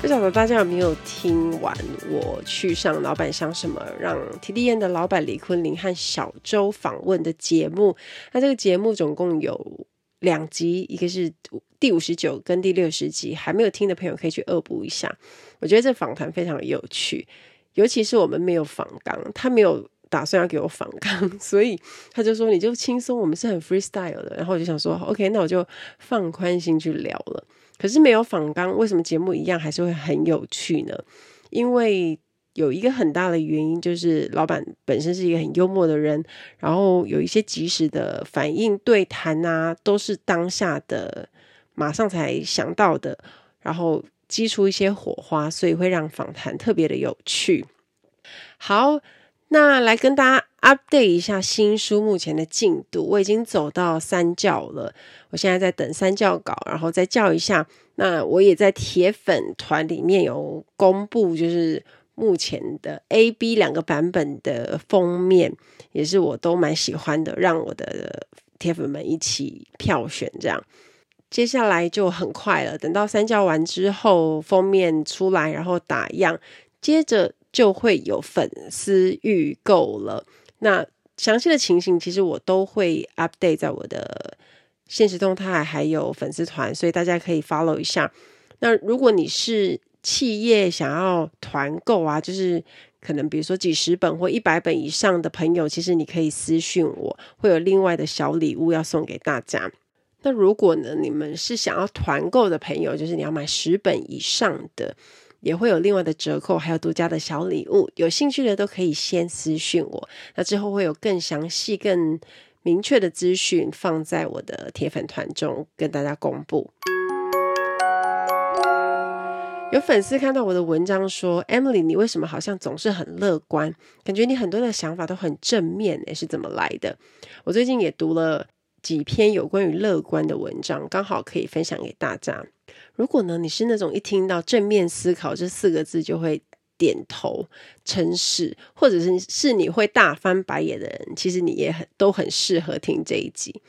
不晓得大家有没有听完我去上老板想什么，让 TDN 的老板李坤林和小周访问的节目？那这个节目总共有两集，一个是第五十九跟第六十集，还没有听的朋友可以去恶补一下。我觉得这访谈非常有趣，尤其是我们没有访纲，他没有打算要给我访纲，所以他就说你就轻松，我们是很 freestyle 的。然后我就想说，OK，那我就放宽心去聊了。可是没有访纲，为什么节目一样还是会很有趣呢？因为有一个很大的原因，就是老板本身是一个很幽默的人，然后有一些及时的反应、对谈啊，都是当下的，马上才想到的，然后激出一些火花，所以会让访谈特别的有趣。好。那来跟大家 update 一下新书目前的进度，我已经走到三教了，我现在在等三教稿，然后再校一下。那我也在铁粉团里面有公布，就是目前的 A、B 两个版本的封面，也是我都蛮喜欢的，让我的铁粉们一起票选。这样，接下来就很快了，等到三教完之后，封面出来，然后打样，接着。就会有粉丝预购了。那详细的情形，其实我都会 update 在我的现实动态，还有粉丝团，所以大家可以 follow 一下。那如果你是企业想要团购啊，就是可能比如说几十本或一百本以上的朋友，其实你可以私讯我，会有另外的小礼物要送给大家。那如果呢，你们是想要团购的朋友，就是你要买十本以上的。也会有另外的折扣，还有独家的小礼物。有兴趣的都可以先私讯我，那之后会有更详细、更明确的资讯放在我的铁粉团中跟大家公布。有粉丝看到我的文章说：“Emily，你为什么好像总是很乐观？感觉你很多的想法都很正面，诶，是怎么来的？”我最近也读了几篇有关于乐观的文章，刚好可以分享给大家。如果呢，你是那种一听到正面思考这四个字就会点头称是，或者是是你会大翻白眼的人，其实你也很都很适合听这一集。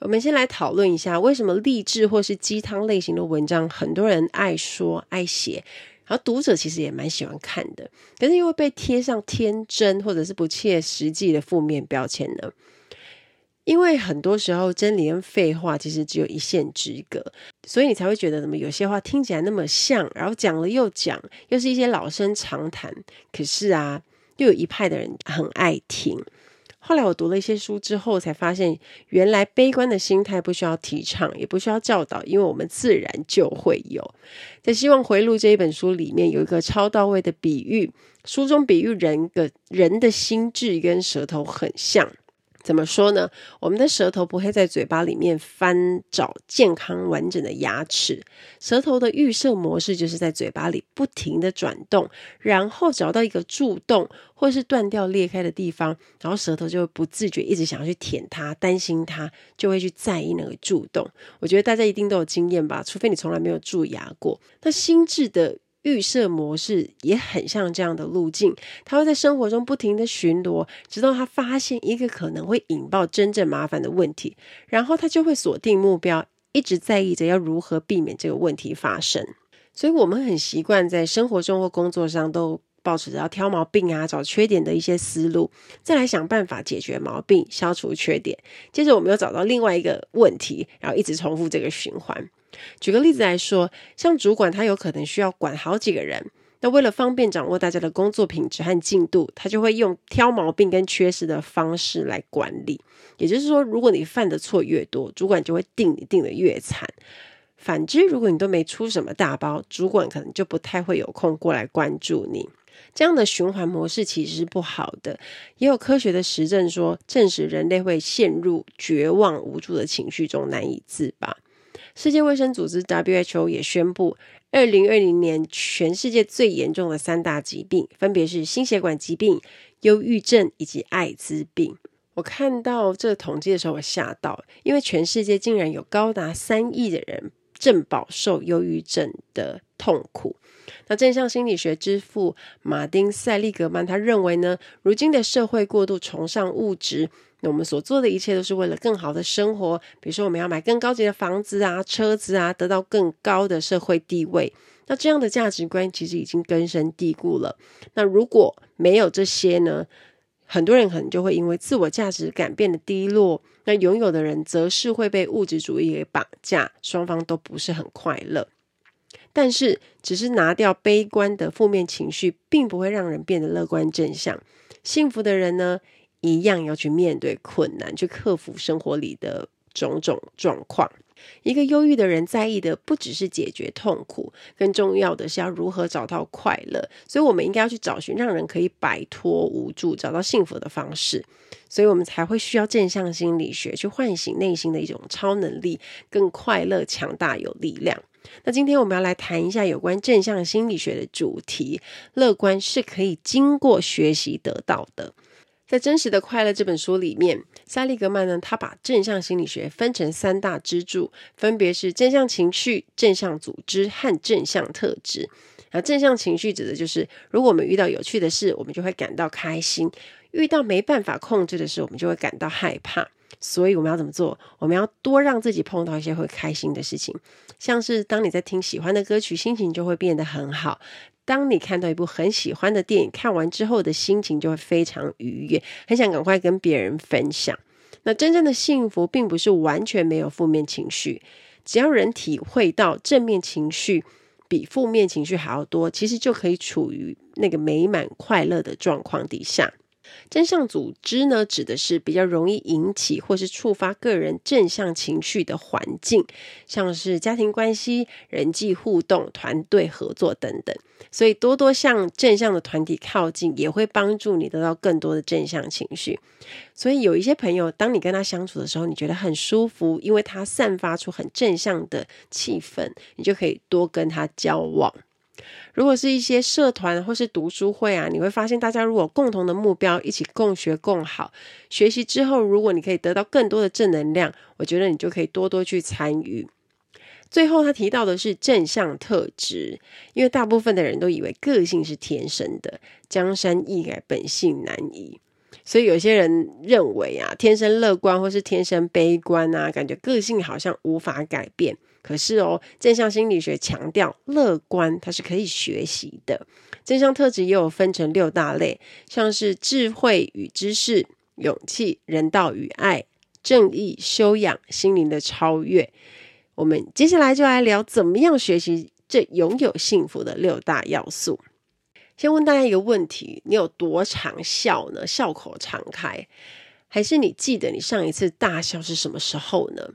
我们先来讨论一下，为什么励志或是鸡汤类型的文章很多人爱说爱写，然后读者其实也蛮喜欢看的，可是又会被贴上天真或者是不切实际的负面标签呢？因为很多时候真理跟废话其实只有一线之隔，所以你才会觉得怎么有些话听起来那么像，然后讲了又讲，又是一些老生常谈。可是啊，又有一派的人很爱听。后来我读了一些书之后，才发现原来悲观的心态不需要提倡，也不需要教导，因为我们自然就会有。在《希望回路》这一本书里面，有一个超到位的比喻，书中比喻人的人的心智跟舌头很像。怎么说呢？我们的舌头不会在嘴巴里面翻找健康完整的牙齿，舌头的预设模式就是在嘴巴里不停的转动，然后找到一个蛀洞或是断掉裂开的地方，然后舌头就会不自觉一直想要去舔它，担心它，就会去在意那个蛀洞。我觉得大家一定都有经验吧，除非你从来没有蛀牙过。那心智的。预设模式也很像这样的路径，他会在生活中不停的巡逻，直到他发现一个可能会引爆真正麻烦的问题，然后他就会锁定目标，一直在意着要如何避免这个问题发生。所以，我们很习惯在生活中或工作上都保持着要挑毛病啊、找缺点的一些思路，再来想办法解决毛病、消除缺点。接着，我们又找到另外一个问题，然后一直重复这个循环。举个例子来说，像主管他有可能需要管好几个人，那为了方便掌握大家的工作品质和进度，他就会用挑毛病跟缺失的方式来管理。也就是说，如果你犯的错越多，主管就会定你定得越惨。反之，如果你都没出什么大包，主管可能就不太会有空过来关注你。这样的循环模式其实是不好的。也有科学的实证说，证实人类会陷入绝望无助的情绪中，难以自拔。世界卫生组织 WHO 也宣布，二零二零年全世界最严重的三大疾病，分别是心血管疾病、忧郁症以及艾滋病。我看到这个统计的时候，我吓到，因为全世界竟然有高达三亿的人正饱受忧郁症的痛苦。那正向心理学之父马丁·塞利格曼他认为呢，如今的社会过度崇尚物质，那我们所做的一切都是为了更好的生活，比如说我们要买更高级的房子啊、车子啊，得到更高的社会地位。那这样的价值观其实已经根深蒂固了。那如果没有这些呢，很多人可能就会因为自我价值感变得低落。那拥有的人则是会被物质主义给绑架，双方都不是很快乐。但是，只是拿掉悲观的负面情绪，并不会让人变得乐观正向。幸福的人呢，一样要去面对困难，去克服生活里的种种状况。一个忧郁的人在意的不只是解决痛苦，更重要的是要如何找到快乐。所以，我们应该要去找寻让人可以摆脱无助、找到幸福的方式。所以我们才会需要正向心理学去唤醒内心的一种超能力，更快乐、强大、有力量。那今天我们要来谈一下有关正向心理学的主题：乐观是可以经过学习得到的。在《真实的快乐》这本书里面，塞利格曼呢，他把正向心理学分成三大支柱，分别是正向情绪、正向组织和正向特质。那正向情绪指的就是，如果我们遇到有趣的事，我们就会感到开心；遇到没办法控制的事，我们就会感到害怕。所以我们要怎么做？我们要多让自己碰到一些会开心的事情，像是当你在听喜欢的歌曲，心情就会变得很好。当你看到一部很喜欢的电影，看完之后的心情就会非常愉悦，很想赶快跟别人分享。那真正的幸福并不是完全没有负面情绪，只要人体会到正面情绪比负面情绪还要多，其实就可以处于那个美满快乐的状况底下。正向组织呢，指的是比较容易引起或是触发个人正向情绪的环境，像是家庭关系、人际互动、团队合作等等。所以多多向正向的团体靠近，也会帮助你得到更多的正向情绪。所以有一些朋友，当你跟他相处的时候，你觉得很舒服，因为他散发出很正向的气氛，你就可以多跟他交往。如果是一些社团或是读书会啊，你会发现大家如果共同的目标，一起共学共好，学习之后，如果你可以得到更多的正能量，我觉得你就可以多多去参与。最后他提到的是正向特质，因为大部分的人都以为个性是天生的，江山易改，本性难移。所以有些人认为啊，天生乐观或是天生悲观啊，感觉个性好像无法改变。可是哦，正向心理学强调乐观它是可以学习的。正向特质也有分成六大类，像是智慧与知识、勇气、人道与爱、正义、修养、心灵的超越。我们接下来就来聊怎么样学习这拥有幸福的六大要素。先问大家一个问题：你有多常笑呢？笑口常开，还是你记得你上一次大笑是什么时候呢？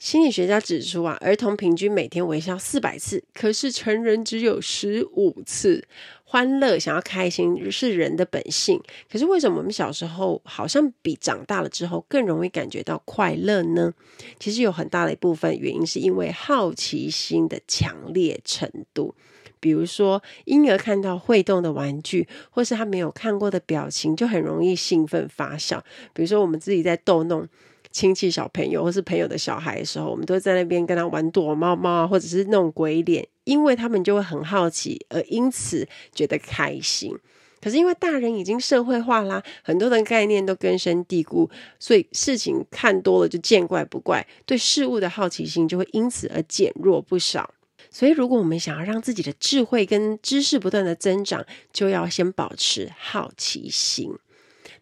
心理学家指出啊，儿童平均每天微笑四百次，可是成人只有十五次。欢乐、想要开心是人的本性，可是为什么我们小时候好像比长大了之后更容易感觉到快乐呢？其实有很大的一部分原因是因为好奇心的强烈程度。比如说，婴儿看到会动的玩具，或是他没有看过的表情，就很容易兴奋发笑。比如说，我们自己在逗弄。亲戚小朋友或是朋友的小孩的时候，我们都在那边跟他玩躲猫猫啊，或者是弄鬼脸，因为他们就会很好奇，而因此觉得开心。可是因为大人已经社会化啦，很多的概念都根深蒂固，所以事情看多了就见怪不怪，对事物的好奇心就会因此而减弱不少。所以如果我们想要让自己的智慧跟知识不断的增长，就要先保持好奇心。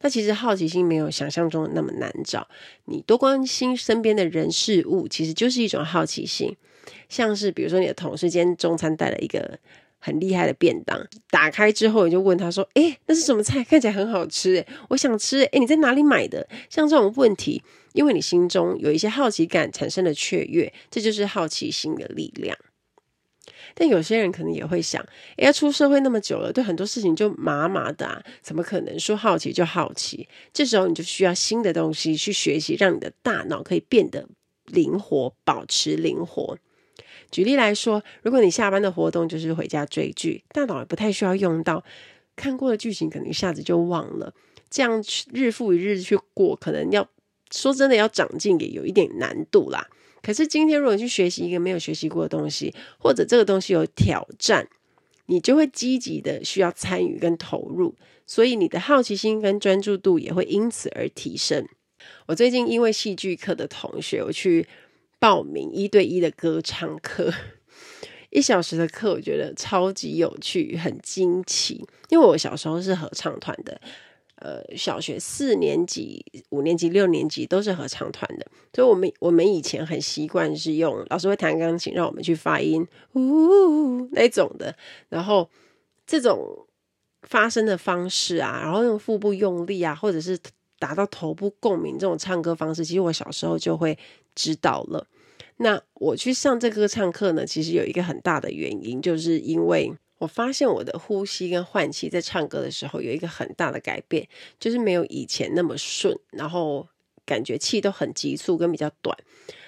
那其实好奇心没有想象中的那么难找，你多关心身边的人事物，其实就是一种好奇心。像是比如说你的同事今天中餐带了一个很厉害的便当，打开之后你就问他说：“诶，那是什么菜？看起来很好吃诶，我想吃诶，你在哪里买的？”像这种问题，因为你心中有一些好奇感产生了雀跃，这就是好奇心的力量。但有些人可能也会想，哎呀，出社会那么久了，对很多事情就麻麻的啊，怎么可能说好奇就好奇？这时候你就需要新的东西去学习，让你的大脑可以变得灵活，保持灵活。举例来说，如果你下班的活动就是回家追剧，大脑也不太需要用到，看过的剧情可能一下子就忘了。这样日复一日去过，可能要说真的要长进也有一点难度啦。可是今天如果你去学习一个没有学习过的东西，或者这个东西有挑战，你就会积极的需要参与跟投入，所以你的好奇心跟专注度也会因此而提升。我最近因为戏剧课的同学，我去报名一对一的歌唱课，一小时的课，我觉得超级有趣，很惊奇。因为我小时候是合唱团的。呃，小学四年级、五年级、六年级都是合唱团的，所以我们我们以前很习惯是用老师会弹钢琴，让我们去发音，呜那种的。然后这种发声的方式啊，然后用腹部用力啊，或者是达到头部共鸣这种唱歌方式，其实我小时候就会知道了。那我去上这个唱课呢，其实有一个很大的原因，就是因为。我发现我的呼吸跟换气在唱歌的时候有一个很大的改变，就是没有以前那么顺，然后感觉气都很急促跟比较短。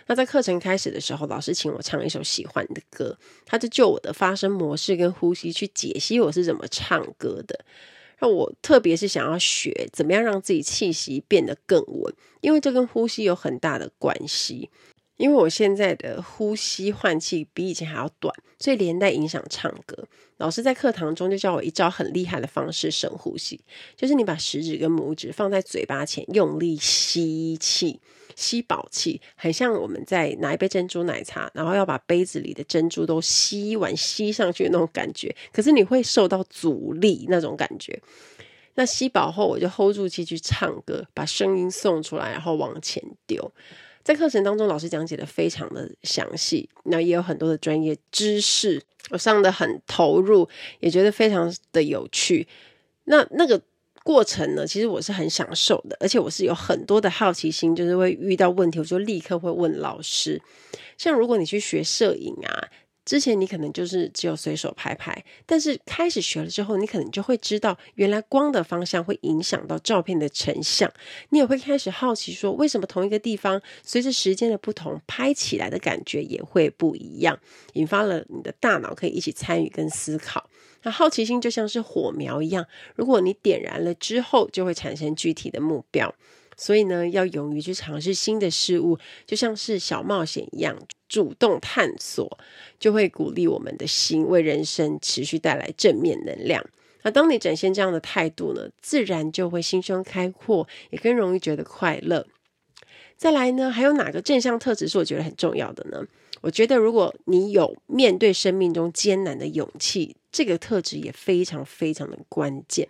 那在课程开始的时候，老师请我唱一首喜欢的歌，他就就我的发声模式跟呼吸去解析我是怎么唱歌的。那我特别是想要学怎么样让自己气息变得更稳，因为这跟呼吸有很大的关系。因为我现在的呼吸换气比以前还要短，所以连带影响唱歌。老师在课堂中就教我一招很厉害的方式，深呼吸，就是你把食指跟拇指放在嘴巴前，用力吸气，吸饱气，很像我们在拿一杯珍珠奶茶，然后要把杯子里的珍珠都吸完吸上去的那种感觉。可是你会受到阻力那种感觉。那吸饱后，我就 hold 住气去唱歌，把声音送出来，然后往前丢。在课程当中，老师讲解的非常的详细，那也有很多的专业知识，我上得很投入，也觉得非常的有趣。那那个过程呢，其实我是很享受的，而且我是有很多的好奇心，就是会遇到问题，我就立刻会问老师。像如果你去学摄影啊。之前你可能就是只有随手拍拍，但是开始学了之后，你可能就会知道，原来光的方向会影响到照片的成像。你也会开始好奇说，为什么同一个地方随着时间的不同，拍起来的感觉也会不一样，引发了你的大脑可以一起参与跟思考。那好奇心就像是火苗一样，如果你点燃了之后，就会产生具体的目标。所以呢，要勇于去尝试新的事物，就像是小冒险一样，主动探索，就会鼓励我们的心，为人生持续带来正面能量。那当你展现这样的态度呢，自然就会心胸开阔，也更容易觉得快乐。再来呢，还有哪个正向特质是我觉得很重要的呢？我觉得，如果你有面对生命中艰难的勇气，这个特质也非常非常的关键。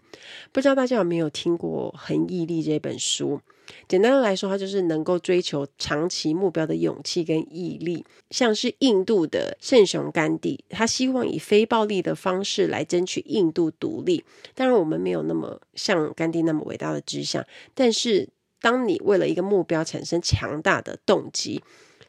不知道大家有没有听过《恒毅力》这本书？简单的来说，它就是能够追求长期目标的勇气跟毅力。像是印度的圣雄甘地，他希望以非暴力的方式来争取印度独立。当然，我们没有那么像甘地那么伟大的志向，但是当你为了一个目标产生强大的动机，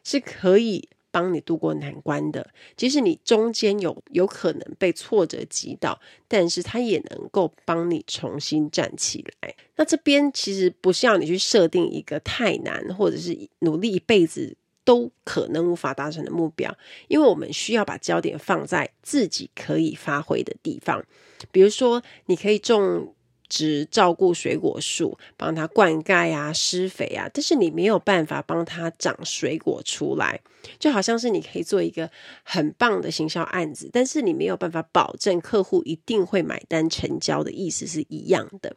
是可以。帮你度过难关的，即使你中间有有可能被挫折击倒，但是它也能够帮你重新站起来。那这边其实不是要你去设定一个太难，或者是努力一辈子都可能无法达成的目标，因为我们需要把焦点放在自己可以发挥的地方，比如说你可以种。只照顾水果树，帮它灌溉啊、施肥啊，但是你没有办法帮它长水果出来，就好像是你可以做一个很棒的行销案子，但是你没有办法保证客户一定会买单成交的意思是一样的。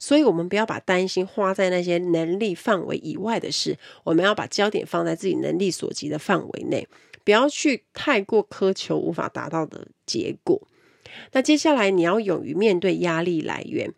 所以，我们不要把担心花在那些能力范围以外的事，我们要把焦点放在自己能力所及的范围内，不要去太过苛求无法达到的结果。那接下来，你要勇于面对压力来源。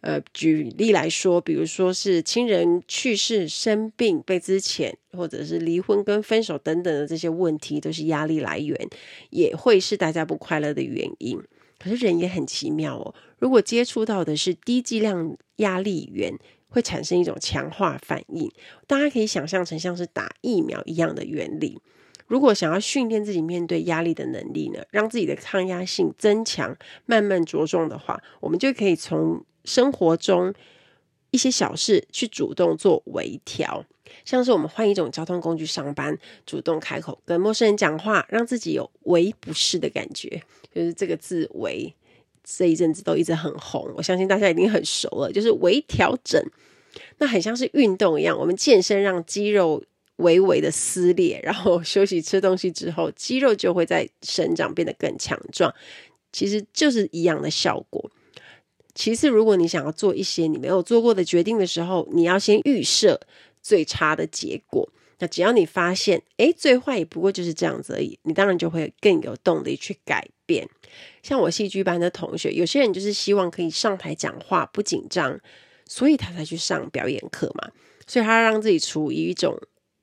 呃，举例来说，比如说是亲人去世、生病、被资遣，或者是离婚跟分手等等的这些问题，都是压力来源，也会是大家不快乐的原因。可是人也很奇妙哦，如果接触到的是低剂量压力源，会产生一种强化反应。大家可以想象成像是打疫苗一样的原理。如果想要训练自己面对压力的能力呢，让自己的抗压性增强，慢慢着重的话，我们就可以从生活中一些小事去主动做微调，像是我们换一种交通工具上班，主动开口跟陌生人讲话，让自己有微不适的感觉，就是这个字“微”这一阵子都一直很红，我相信大家已经很熟了，就是微调整。那很像是运动一样，我们健身让肌肉微微的撕裂，然后休息吃东西之后，肌肉就会在生长变得更强壮，其实就是一样的效果。其次，如果你想要做一些你没有做过的决定的时候，你要先预设最差的结果。那只要你发现，诶，最坏也不过就是这样子而已，你当然就会更有动力去改变。像我戏剧班的同学，有些人就是希望可以上台讲话不紧张，所以他才去上表演课嘛。所以他让自己处于一种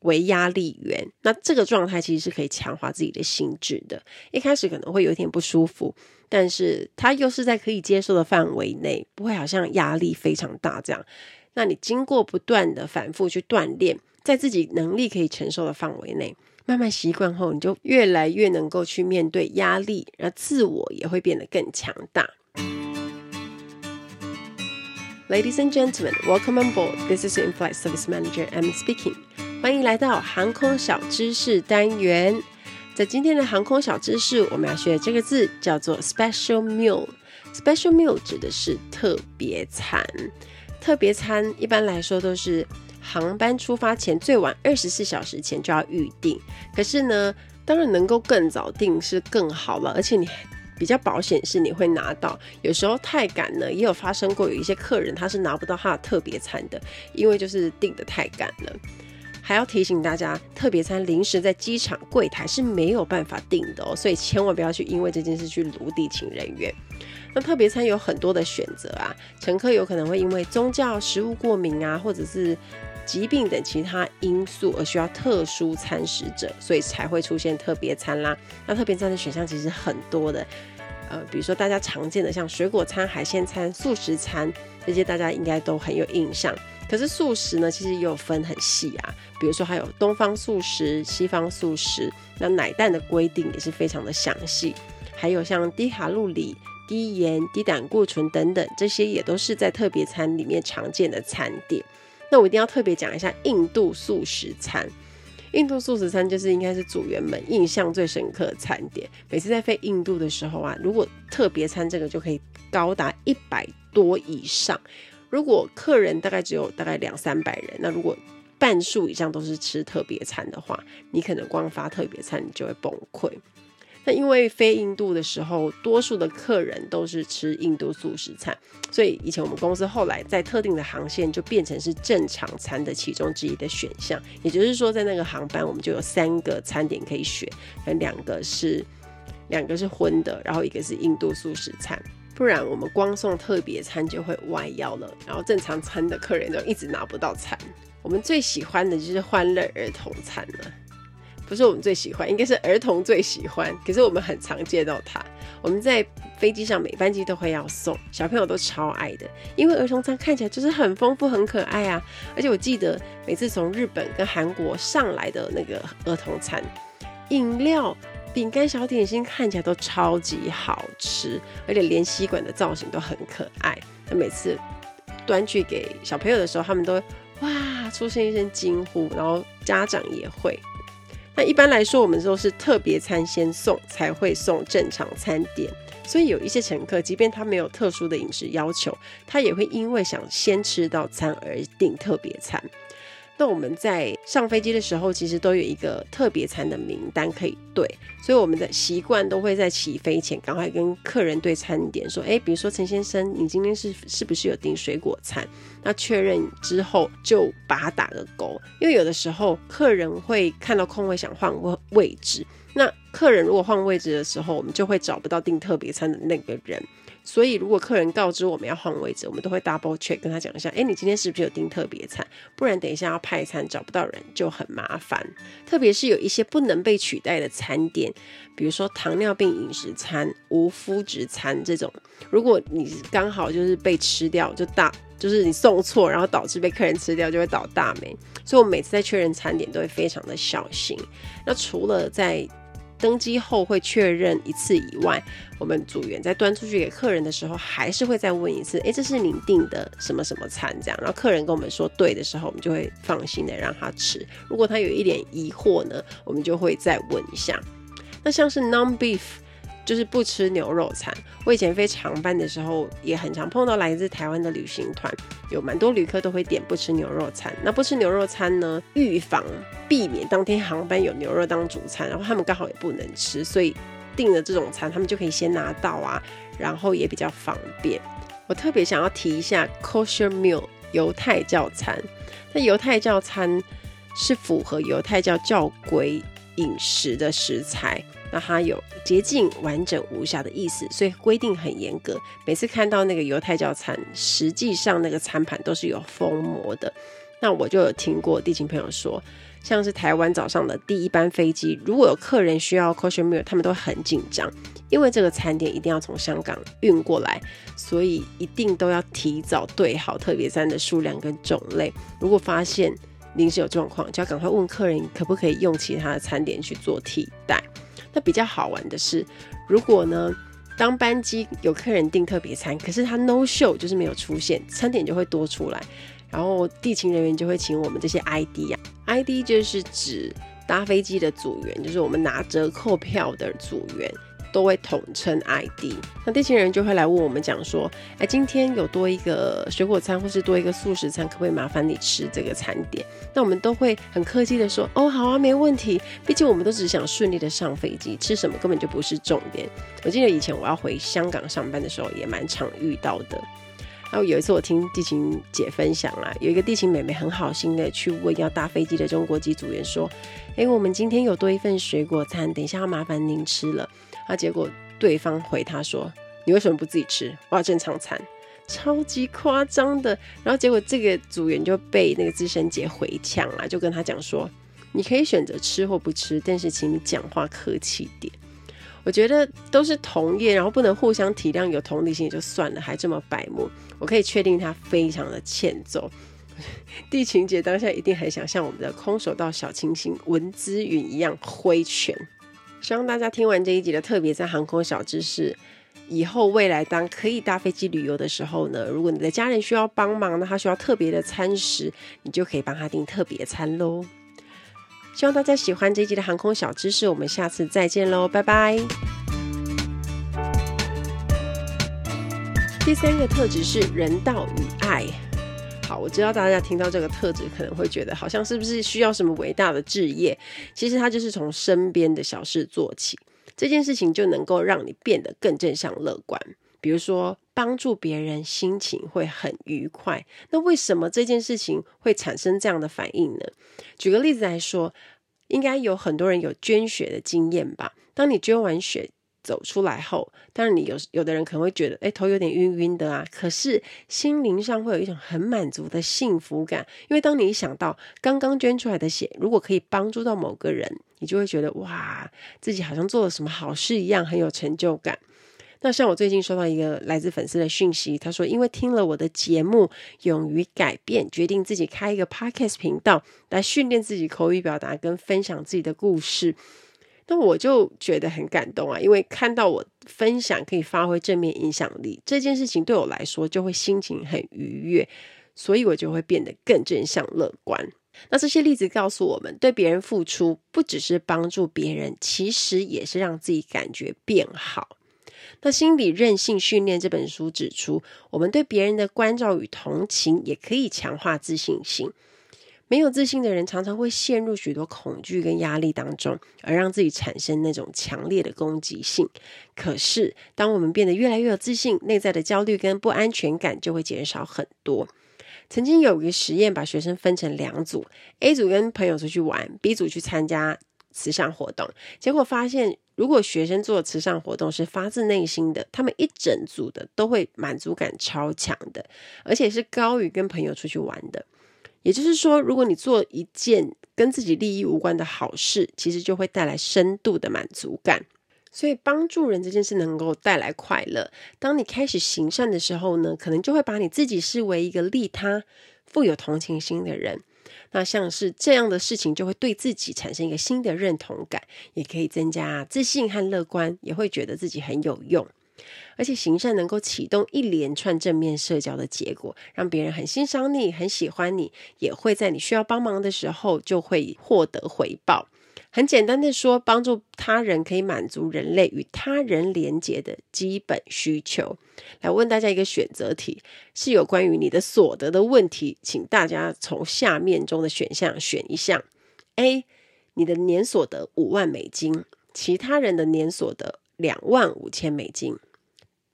为压力源，那这个状态其实是可以强化自己的心智的。一开始可能会有点不舒服，但是它又是在可以接受的范围内，不会好像压力非常大这样。那你经过不断的反复去锻炼。在自己能力可以承受的范围内，慢慢习惯后，你就越来越能够去面对压力，而自我也会变得更强大。Ladies and gentlemen, welcome on board. This is your in-flight service manager, Emily speaking. 欢迎来到航空小知识单元。在今天的航空小知识，我们要学的这个字叫做 special meal。Special meal 指的是特别餐。特别餐一般来说都是。航班出发前最晚二十四小时前就要预定，可是呢，当然能够更早订是更好了，而且你比较保险是你会拿到。有时候太赶呢，也有发生过有一些客人他是拿不到他的特别餐的，因为就是订得太赶了。还要提醒大家，特别餐临时在机场柜台是没有办法订的哦，所以千万不要去因为这件事去卢地勤人员。那特别餐有很多的选择啊，乘客有可能会因为宗教、食物过敏啊，或者是疾病等其他因素而需要特殊餐食者，所以才会出现特别餐啦。那特别餐的选项其实很多的，呃，比如说大家常见的像水果餐、海鲜餐、素食餐这些，大家应该都很有印象。可是素食呢，其实也有分很细啊，比如说还有东方素食、西方素食，那奶蛋的规定也是非常的详细，还有像低卡路里、低盐、低胆固醇等等，这些也都是在特别餐里面常见的餐点。那我一定要特别讲一下印度素食餐。印度素食餐就是应该是组员们印象最深刻的餐点。每次在飞印度的时候啊，如果特别餐这个就可以高达一百多以上。如果客人大概只有大概两三百人，那如果半数以上都是吃特别餐的话，你可能光发特别餐你就会崩溃。那因为飞印度的时候，多数的客人都是吃印度素食餐，所以以前我们公司后来在特定的航线就变成是正常餐的其中之一的选项。也就是说，在那个航班我们就有三个餐点可以选，两个是两个是荤的，然后一个是印度素食餐。不然我们光送特别餐就会歪腰了，然后正常餐的客人就一直拿不到餐。我们最喜欢的就是欢乐儿童餐了。不是我们最喜欢，应该是儿童最喜欢。可是我们很常见到它。我们在飞机上每班机都会要送，小朋友都超爱的，因为儿童餐看起来就是很丰富、很可爱啊。而且我记得每次从日本跟韩国上来的那个儿童餐，饮料、饼干、小点心看起来都超级好吃，而且连吸管的造型都很可爱。那每次端去给小朋友的时候，他们都哇出现一声惊呼，然后家长也会。那一般来说，我们都是特别餐先送，才会送正常餐点。所以有一些乘客，即便他没有特殊的饮食要求，他也会因为想先吃到餐而订特别餐。那我们在上飞机的时候，其实都有一个特别餐的名单可以对，所以我们的习惯都会在起飞前赶快跟客人对餐点说，诶，比如说陈先生，你今天是是不是有订水果餐？那确认之后就把它打个勾，因为有的时候客人会看到空位想换位置，那客人如果换位置的时候，我们就会找不到订特别餐的那个人。所以，如果客人告知我们要换位置，我们都会 double check 跟他讲一下，哎，你今天是不是有订特别餐？不然等一下要派餐找不到人就很麻烦。特别是有一些不能被取代的餐点，比如说糖尿病饮食餐、无麸质餐这种，如果你刚好就是被吃掉，就大就是你送错，然后导致被客人吃掉，就会倒大霉。所以我每次在确认餐点都会非常的小心。那除了在登机后会确认一次以外，我们组员在端出去给客人的时候，还是会再问一次，哎，这是您订的什么什么餐？这样，然后客人跟我们说对的时候，我们就会放心的让他吃。如果他有一点疑惑呢，我们就会再问一下。那像是 non beef 就是不吃牛肉餐。我以前飞长班的时候，也很常碰到来自台湾的旅行团，有蛮多旅客都会点不吃牛肉餐。那不吃牛肉餐呢，预防避免当天航班有牛肉当主餐，然后他们刚好也不能吃，所以订了这种餐，他们就可以先拿到啊，然后也比较方便。我特别想要提一下 Kosher Meal 犹太教餐，那犹太教餐是符合犹太教教规饮食的食材，那它有洁净、完整、无瑕的意思，所以规定很严格。每次看到那个犹太教餐，实际上那个餐盘都是有封膜的。那我就有听过地勤朋友说，像是台湾早上的第一班飞机，如果有客人需要 kosher meal，他们都很紧张，因为这个餐点一定要从香港运过来，所以一定都要提早对好特别餐的数量跟种类。如果发现临时有状况，就要赶快问客人可不可以用其他的餐点去做替代。那比较好玩的是，如果呢，当班机有客人订特别餐，可是他 no show 就是没有出现，餐点就会多出来。然后地勤人员就会请我们这些 ID 啊，ID 就是指搭飞机的组员，就是我们拿折扣票的组员，都会统称 ID。那地勤人就会来问我们讲说，哎，今天有多一个水果餐或是多一个素食餐，可不可以麻烦你吃这个餐点？那我们都会很客气的说，哦，好啊，没问题。毕竟我们都只想顺利的上飞机，吃什么根本就不是重点。我记得以前我要回香港上班的时候，也蛮常遇到的。然后有一次我听地勤姐分享啦，有一个地勤妹妹很好心的去问要搭飞机的中国籍组员说：“哎，我们今天有多一份水果餐，等一下要麻烦您吃了。”啊，结果对方回他说：“你为什么不自己吃？我要正常餐。”超级夸张的。然后结果这个组员就被那个资深姐回呛了，就跟他讲说：“你可以选择吃或不吃，但是请你讲话客气点。”我觉得都是同业，然后不能互相体谅，有同理心也就算了，还这么白目，我可以确定他非常的欠揍。地勤姐当下一定很想像我们的空手道小清新文姿允一样挥拳。希望大家听完这一集的特别在航空小知识，以后未来当可以搭飞机旅游的时候呢，如果你的家人需要帮忙，那他需要特别的餐食，你就可以帮他订特别餐喽。希望大家喜欢这一集的航空小知识，我们下次再见喽，拜拜。第三个特质是人道与爱。好，我知道大家听到这个特质可能会觉得好像是不是需要什么伟大的志业？其实它就是从身边的小事做起，这件事情就能够让你变得更正向乐观。比如说，帮助别人，心情会很愉快。那为什么这件事情会产生这样的反应呢？举个例子来说，应该有很多人有捐血的经验吧？当你捐完血走出来后，当然你有有的人可能会觉得，诶，头有点晕晕的啊。可是心灵上会有一种很满足的幸福感，因为当你一想到刚刚捐出来的血，如果可以帮助到某个人，你就会觉得哇，自己好像做了什么好事一样，很有成就感。那像我最近收到一个来自粉丝的讯息，他说因为听了我的节目，勇于改变，决定自己开一个 podcast 频道来训练自己口语表达跟分享自己的故事。那我就觉得很感动啊，因为看到我分享可以发挥正面影响力，这件事情对我来说就会心情很愉悦，所以我就会变得更正向乐观。那这些例子告诉我们，对别人付出不只是帮助别人，其实也是让自己感觉变好。那《心理韧性训练》这本书指出，我们对别人的关照与同情也可以强化自信心。没有自信的人常常会陷入许多恐惧跟压力当中，而让自己产生那种强烈的攻击性。可是，当我们变得越来越有自信，内在的焦虑跟不安全感就会减少很多。曾经有一个实验，把学生分成两组，A 组跟朋友出去玩，B 组去参加慈善活动，结果发现，如果学生做慈善活动是发自内心的，他们一整组的都会满足感超强的，而且是高于跟朋友出去玩的。也就是说，如果你做一件跟自己利益无关的好事，其实就会带来深度的满足感。所以，帮助人这件事能够带来快乐。当你开始行善的时候呢，可能就会把你自己视为一个利他、富有同情心的人。那像是这样的事情，就会对自己产生一个新的认同感，也可以增加自信和乐观，也会觉得自己很有用。而且行善能够启动一连串正面社交的结果，让别人很欣赏你，很喜欢你，也会在你需要帮忙的时候就会获得回报。很简单的说，帮助他人可以满足人类与他人连结的基本需求。来问大家一个选择题，是有关于你的所得的问题，请大家从下面中的选项选一项：A，你的年所得五万美金，其他人的年所得两万五千美金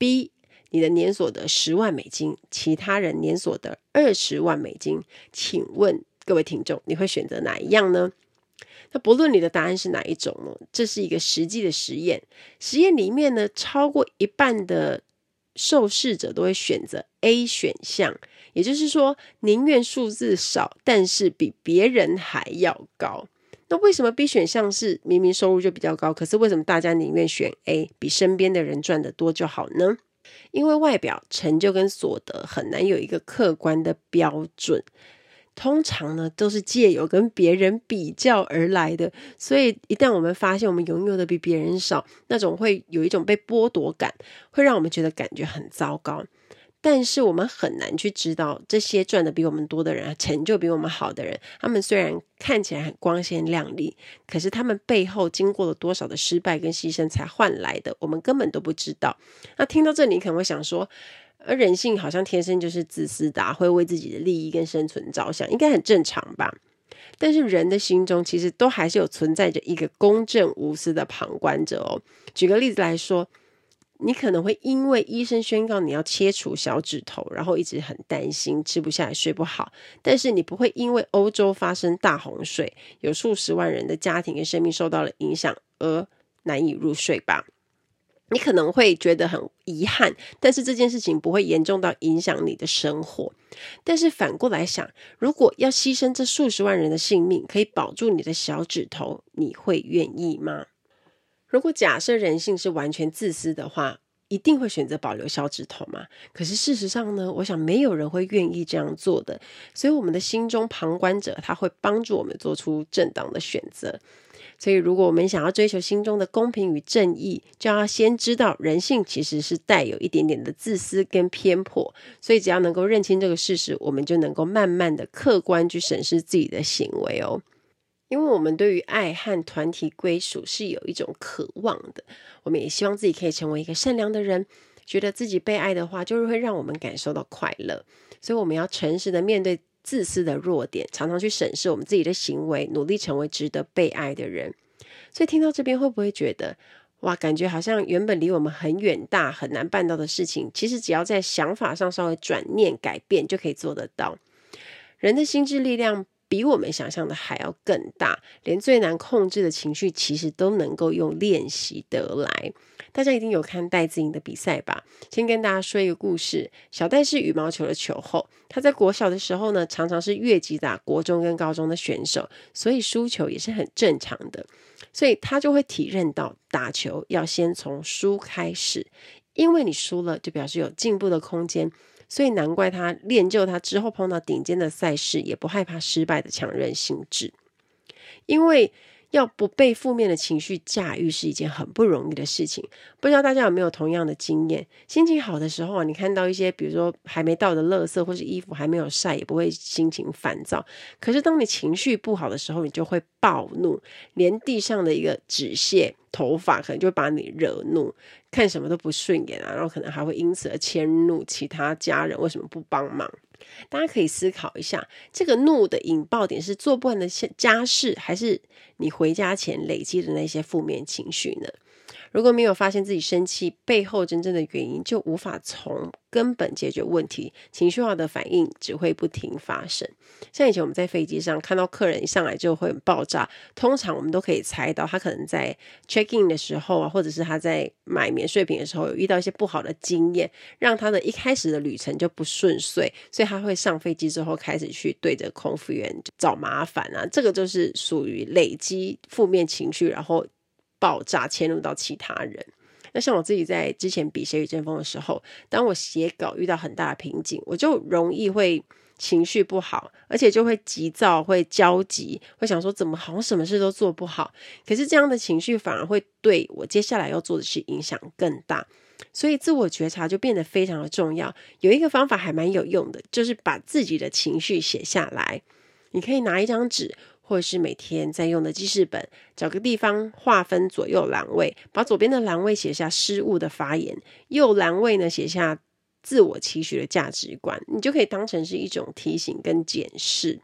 ；B，你的年所得十万美金，其他人年所得二十万美金。请问各位听众，你会选择哪一样呢？那不论你的答案是哪一种呢，这是一个实际的实验。实验里面呢，超过一半的受试者都会选择 A 选项，也就是说，宁愿数字少，但是比别人还要高。那为什么 B 选项是明明收入就比较高，可是为什么大家宁愿选 A，比身边的人赚得多就好呢？因为外表、成就跟所得很难有一个客观的标准。通常呢，都是借由跟别人比较而来的，所以一旦我们发现我们拥有的比别人少，那种会有一种被剥夺感，会让我们觉得感觉很糟糕。但是我们很难去知道这些赚的比我们多的人，成就比我们好的人，他们虽然看起来很光鲜亮丽，可是他们背后经过了多少的失败跟牺牲才换来的，我们根本都不知道。那听到这里，可能会想说，而人性好像天生就是自私的啊，会为自己的利益跟生存着想，应该很正常吧？但是人的心中其实都还是有存在着一个公正无私的旁观者哦。举个例子来说，你可能会因为医生宣告你要切除小指头，然后一直很担心，吃不下来，睡不好。但是你不会因为欧洲发生大洪水，有数十万人的家庭跟生命受到了影响而难以入睡吧？你可能会觉得很遗憾，但是这件事情不会严重到影响你的生活。但是反过来想，如果要牺牲这数十万人的性命，可以保住你的小指头，你会愿意吗？如果假设人性是完全自私的话，一定会选择保留小指头吗？可是事实上呢，我想没有人会愿意这样做的。所以我们的心中旁观者，他会帮助我们做出正当的选择。所以，如果我们想要追求心中的公平与正义，就要先知道人性其实是带有一点点的自私跟偏颇。所以，只要能够认清这个事实，我们就能够慢慢的客观去审视自己的行为哦。因为我们对于爱和团体归属是有一种渴望的，我们也希望自己可以成为一个善良的人，觉得自己被爱的话，就是会让我们感受到快乐。所以，我们要诚实的面对。自私的弱点，常常去审视我们自己的行为，努力成为值得被爱的人。所以听到这边，会不会觉得哇，感觉好像原本离我们很远大、很难办到的事情，其实只要在想法上稍微转念改变，就可以做得到。人的心智力量比我们想象的还要更大，连最难控制的情绪，其实都能够用练习得来。大家一定有看戴资颖的比赛吧？先跟大家说一个故事。小戴是羽毛球的球后，他在国小的时候呢，常常是越级打国中跟高中的选手，所以输球也是很正常的。所以他就会体认到，打球要先从输开始，因为你输了就表示有进步的空间，所以难怪他练就他之后碰到顶尖的赛事也不害怕失败的强韧心智，因为。要不被负面的情绪驾驭是一件很不容易的事情。不知道大家有没有同样的经验？心情好的时候啊，你看到一些比如说还没到的垃圾或是衣服还没有晒，也不会心情烦躁。可是当你情绪不好的时候，你就会暴怒，连地上的一个纸屑、头发可能就把你惹怒，看什么都不顺眼啊，然后可能还会因此而迁怒其他家人，为什么不帮忙？大家可以思考一下，这个怒的引爆点是做不完的家事，还是你回家前累积的那些负面情绪呢？如果没有发现自己生气背后真正的原因，就无法从根本解决问题。情绪化的反应只会不停发生。像以前我们在飞机上看到客人一上来就会很爆炸，通常我们都可以猜到他可能在 check in 的时候啊，或者是他在买免税品的时候有遇到一些不好的经验，让他的一开始的旅程就不顺遂，所以他会上飞机之后开始去对着空服员找麻烦啊。这个就是属于累积负面情绪，然后。爆炸迁怒到其他人。那像我自己在之前比《谁与争锋》的时候，当我写稿遇到很大的瓶颈，我就容易会情绪不好，而且就会急躁、会焦急，会想说怎么好像什么事都做不好。可是这样的情绪反而会对我接下来要做的事影响更大。所以自我觉察就变得非常的重要。有一个方法还蛮有用的，就是把自己的情绪写下来。你可以拿一张纸，或者是每天在用的记事本，找个地方划分左右栏位，把左边的栏位写下失误的发言，右栏位呢写下自我期许的价值观，你就可以当成是一种提醒跟检视。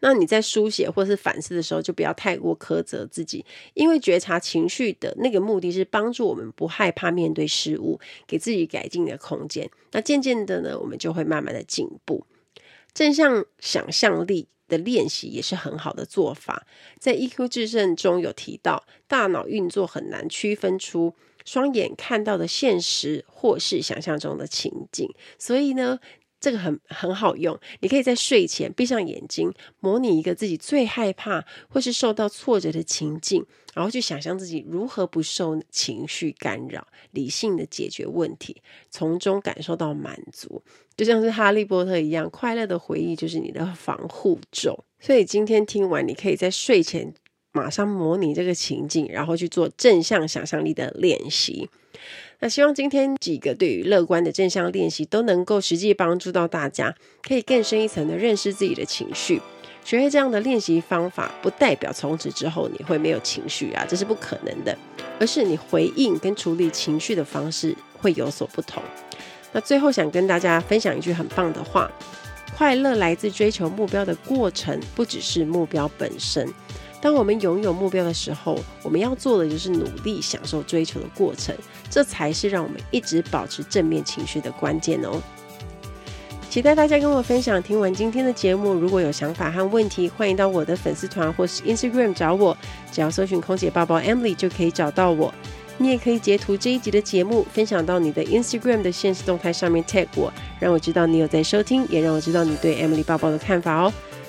那你在书写或是反思的时候，就不要太过苛责自己，因为觉察情绪的那个目的是帮助我们不害怕面对失误，给自己改进的空间。那渐渐的呢，我们就会慢慢的进步。正向想象力的练习也是很好的做法。在 EQ 制胜中有提到，大脑运作很难区分出双眼看到的现实或是想象中的情景，所以呢。这个很很好用，你可以在睡前闭上眼睛，模拟一个自己最害怕或是受到挫折的情境，然后去想象自己如何不受情绪干扰，理性的解决问题，从中感受到满足，就像是哈利波特一样，快乐的回忆就是你的防护咒。所以今天听完，你可以在睡前马上模拟这个情境，然后去做正向想象力的练习。那希望今天几个对于乐观的正向练习都能够实际帮助到大家，可以更深一层的认识自己的情绪。学会这样的练习方法，不代表从此之后你会没有情绪啊，这是不可能的，而是你回应跟处理情绪的方式会有所不同。那最后想跟大家分享一句很棒的话：快乐来自追求目标的过程，不只是目标本身。当我们拥有目标的时候，我们要做的就是努力享受追求的过程，这才是让我们一直保持正面情绪的关键哦。期待大家跟我分享。听完今天的节目，如果有想法和问题，欢迎到我的粉丝团或是 Instagram 找我，只要搜寻空姐抱抱 Emily 就可以找到我。你也可以截图这一集的节目，分享到你的 Instagram 的现实动态上面 tag 我，让我知道你有在收听，也让我知道你对 Emily 抱抱的看法哦。